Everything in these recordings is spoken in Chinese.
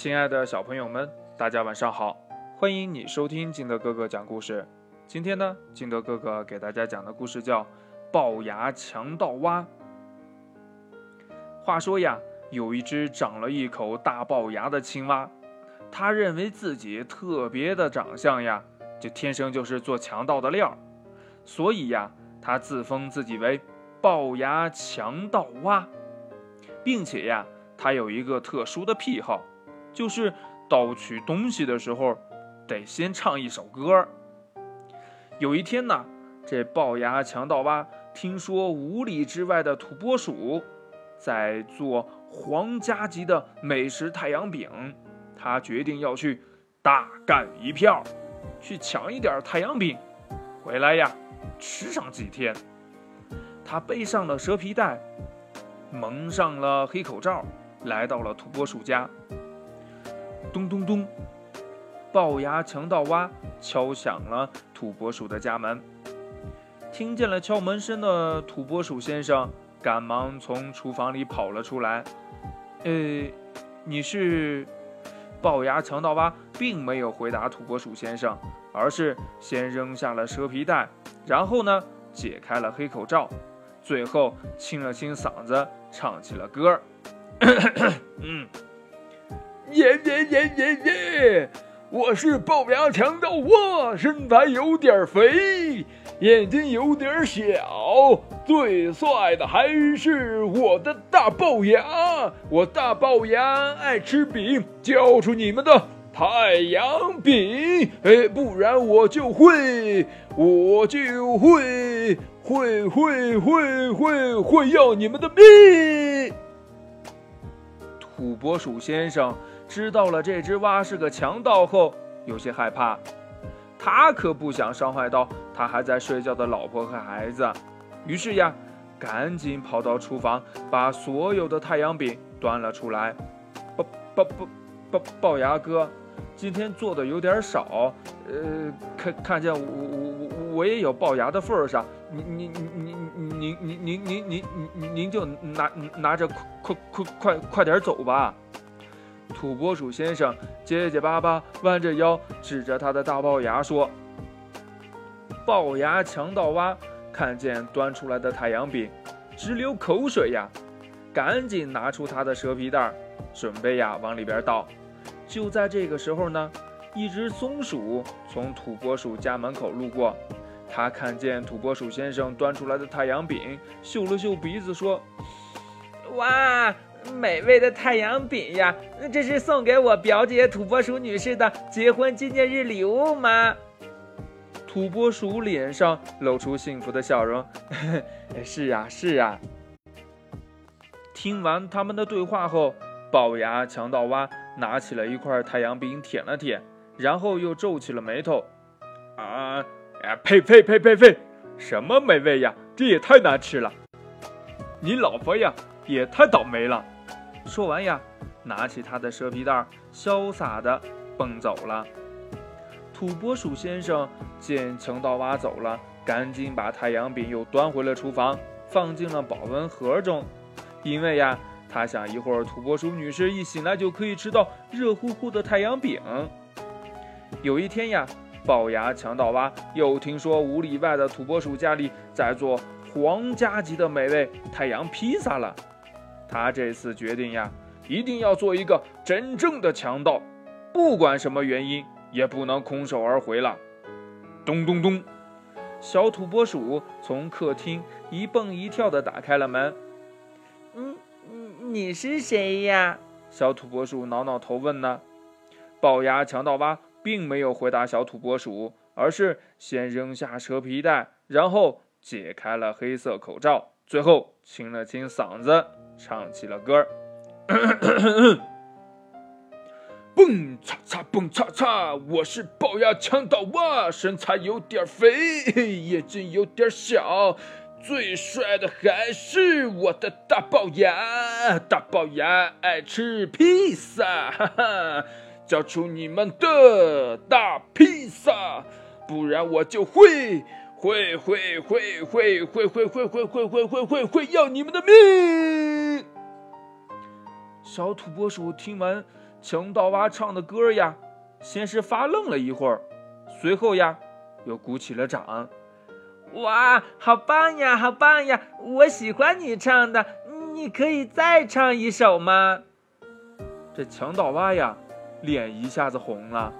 亲爱的小朋友们，大家晚上好！欢迎你收听金德哥哥讲故事。今天呢，金德哥哥给大家讲的故事叫《龅牙强盗蛙》。话说呀，有一只长了一口大龅牙的青蛙，它认为自己特别的长相呀，就天生就是做强盗的料，所以呀，它自封自己为龅牙强盗蛙，并且呀，它有一个特殊的癖好。就是盗取东西的时候，得先唱一首歌。有一天呢，这龅牙强盗蛙听说五里之外的土拨鼠在做皇家级的美食太阳饼，他决定要去大干一票，去抢一点太阳饼回来呀，吃上几天。他背上了蛇皮袋，蒙上了黑口罩，来到了土拨鼠家。咚咚咚！龅牙强盗蛙敲响了土拨鼠的家门。听见了敲门声的土拨鼠先生，赶忙从厨房里跑了出来。呃，你是？龅牙强盗蛙并没有回答土拨鼠先生，而是先扔下了蛇皮袋，然后呢，解开了黑口罩，最后清了清嗓子，唱起了歌。嗯。耶耶耶耶耶！我是龅牙强盗蛙，身材有点肥，眼睛有点小，最帅的还是我的大龅牙。我大龅牙爱吃饼，交出你们的太阳饼，哎，不然我就会，我就会，会会会会会要你们的命。土拨鼠先生。知道了这只蛙是个强盗后，有些害怕。他可不想伤害到他还在睡觉的老婆和孩子，于是呀，赶紧跑到厨房，把所有的太阳饼端了出来。龅龅龅龅龅牙哥，今天做的有点少，呃，看看见我我我我也有龅牙的份儿上，您您您您您您您您您您就拿拿着快快快快快点走吧。土拨鼠先生结结巴巴，弯着腰，指着他的大龅牙说：“龅牙强盗蛙看见端出来的太阳饼，直流口水呀，赶紧拿出他的蛇皮袋，准备呀往里边倒。就在这个时候呢，一只松鼠从土拨鼠家门口路过，他看见土拨鼠先生端出来的太阳饼，嗅了嗅鼻子，说：‘哇！’”美味的太阳饼呀，这是送给我表姐土拨鼠女士的结婚纪念日礼物吗？土拨鼠脸上露出幸福的笑容。是啊，是啊。听完他们的对话后，龅牙强盗蛙拿起了一块太阳饼舔了舔，然后又皱起了眉头。啊，呸呸呸呸呸！什么美味呀？这也太难吃了。你老婆呀？也太倒霉了！说完呀，拿起他的蛇皮袋，潇洒地蹦走了。土拨鼠先生见强盗蛙走了，赶紧把太阳饼又端回了厨房，放进了保温盒中，因为呀，他想一会儿土拨鼠女士一醒来就可以吃到热乎乎的太阳饼。有一天呀，龅牙强盗蛙又听说五里外的土拨鼠家里在做皇家级的美味太阳披萨了。他这次决定呀，一定要做一个真正的强盗，不管什么原因，也不能空手而回了。咚咚咚，小土拨鼠从客厅一蹦一跳地打开了门。嗯，你是谁呀？小土拨鼠挠挠头问呢。龅牙强盗蛙并没有回答小土拨鼠，而是先扔下蛇皮袋，然后解开了黑色口罩，最后清了清嗓子。唱起了歌儿，蹦擦擦蹦擦擦，我是龅牙强盗蛙，身材有点肥，眼睛有点小，最帅的还是我的大龅牙，大龅牙爱吃披萨，哈哈，交出你们的大披萨，不然我就会。会会会会会会会会会会会会会要你们的命！小土拨鼠听完强盗蛙唱的歌呀，先是发愣了一会儿，随后呀，又鼓起了掌。哇，好棒呀，好棒呀！我喜欢你唱的，你可以再唱一首吗？这强盗蛙呀，脸一下子红了，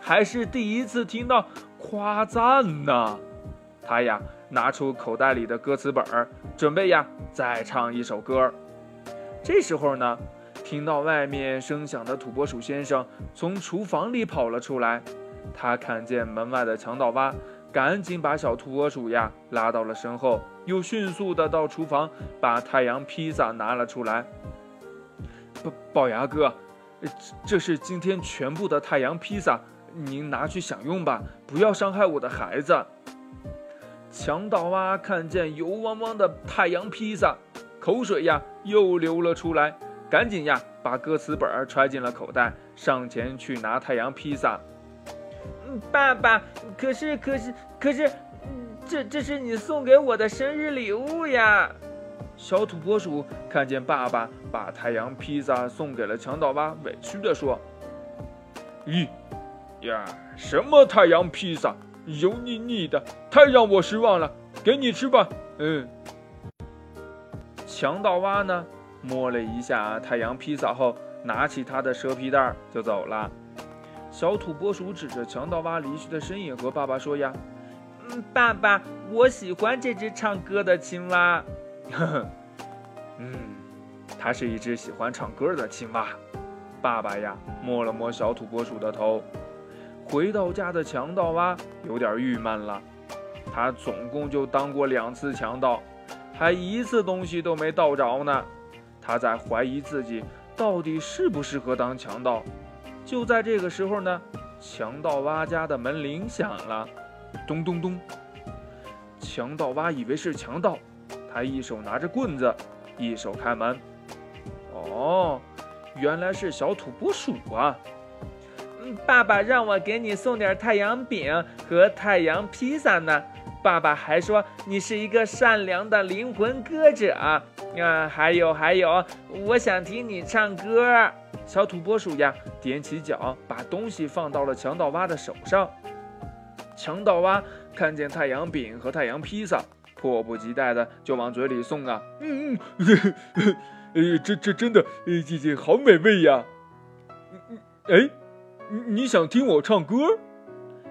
还是第一次听到夸赞呢。他呀，拿出口袋里的歌词本儿，准备呀再唱一首歌。这时候呢，听到外面声响的土拨鼠先生从厨房里跑了出来，他看见门外的强盗蛙。赶紧把小土拨鼠呀拉到了身后，又迅速的到厨房把太阳披萨拿了出来。龅龅牙哥，这是今天全部的太阳披萨，您拿去享用吧，不要伤害我的孩子。强盗蛙看见油汪汪的太阳披萨，口水呀又流了出来，赶紧呀把歌词本揣进了口袋，上前去拿太阳披萨。爸爸，可是可是可是，这这是你送给我的生日礼物呀！小土拨鼠看见爸爸把太阳披萨送给了强盗蛙，委屈地说：“咦呀，什么太阳披萨，油腻腻的，太让我失望了。给你吃吧。”嗯。强盗蛙呢，摸了一下太阳披萨后，拿起他的蛇皮袋就走了。小土拨鼠指着强盗蛙离去的身影和爸爸说：“呀，嗯，爸爸，我喜欢这只唱歌的青蛙。呵呵，嗯，它是一只喜欢唱歌的青蛙。”爸爸呀，摸了摸小土拨鼠的头。回到家的强盗蛙有点郁闷了，他总共就当过两次强盗，还一次东西都没盗着呢。他在怀疑自己到底适不适合当强盗。就在这个时候呢，强盗蛙家的门铃响了，咚咚咚。强盗蛙以为是强盗，他一手拿着棍子，一手开门。哦，原来是小土拨鼠啊！爸爸让我给你送点太阳饼和太阳披萨呢。爸爸还说你是一个善良的灵魂歌者啊，还有还有，我想听你唱歌。小土拨鼠呀，踮起脚，把东西放到了强盗蛙的手上。强盗蛙看见太阳饼和太阳披萨，迫不及待的就往嘴里送啊！嗯嗯，呃，这这真的，这这好美味呀！嗯嗯哎，你想听我唱歌？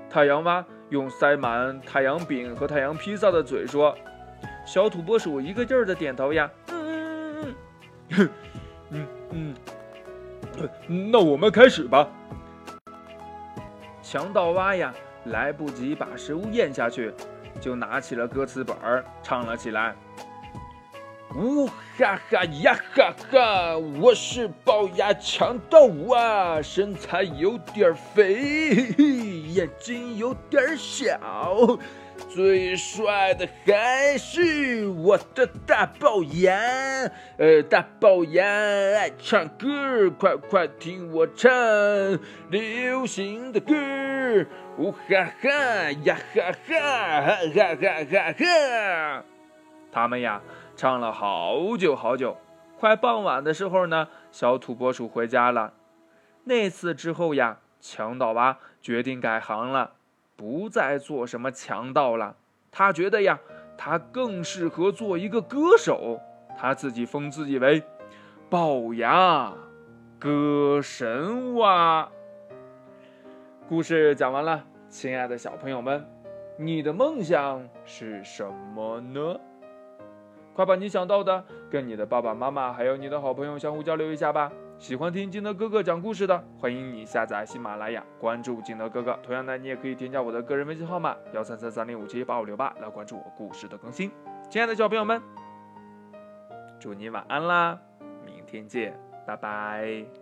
太阳蛙用塞满太阳饼和太阳披萨的嘴说。小土拨鼠一个劲儿的点头呀。嗯嗯嗯嗯，嗯嗯。那我们开始吧。强盗蛙呀，来不及把食物咽下去，就拿起了歌词本儿唱了起来。呜哈哈呀哈哈，我是龅牙强盗啊，身材有点肥，眼睛有点小。最帅的还是我的大龅牙，呃，大龅牙爱唱歌，快快听我唱流行的歌，呜哈哈呀哈哈哈哈哈哈哈！他们呀唱了好久好久，快傍晚的时候呢，小土拨鼠回家了。那次之后呀，强盗蛙决定改行了。不再做什么强盗了，他觉得呀，他更适合做一个歌手。他自己封自己为龅牙歌神蛙。故事讲完了，亲爱的小朋友们，你的梦想是什么呢？快把你想到的跟你的爸爸妈妈还有你的好朋友相互交流一下吧。喜欢听金德哥哥讲故事的，欢迎你下载喜马拉雅，关注金德哥哥。同样呢，你也可以添加我的个人微信号码幺三三三零五七八五六八来关注我故事的更新。亲爱的小朋友们，祝你晚安啦，明天见，拜拜。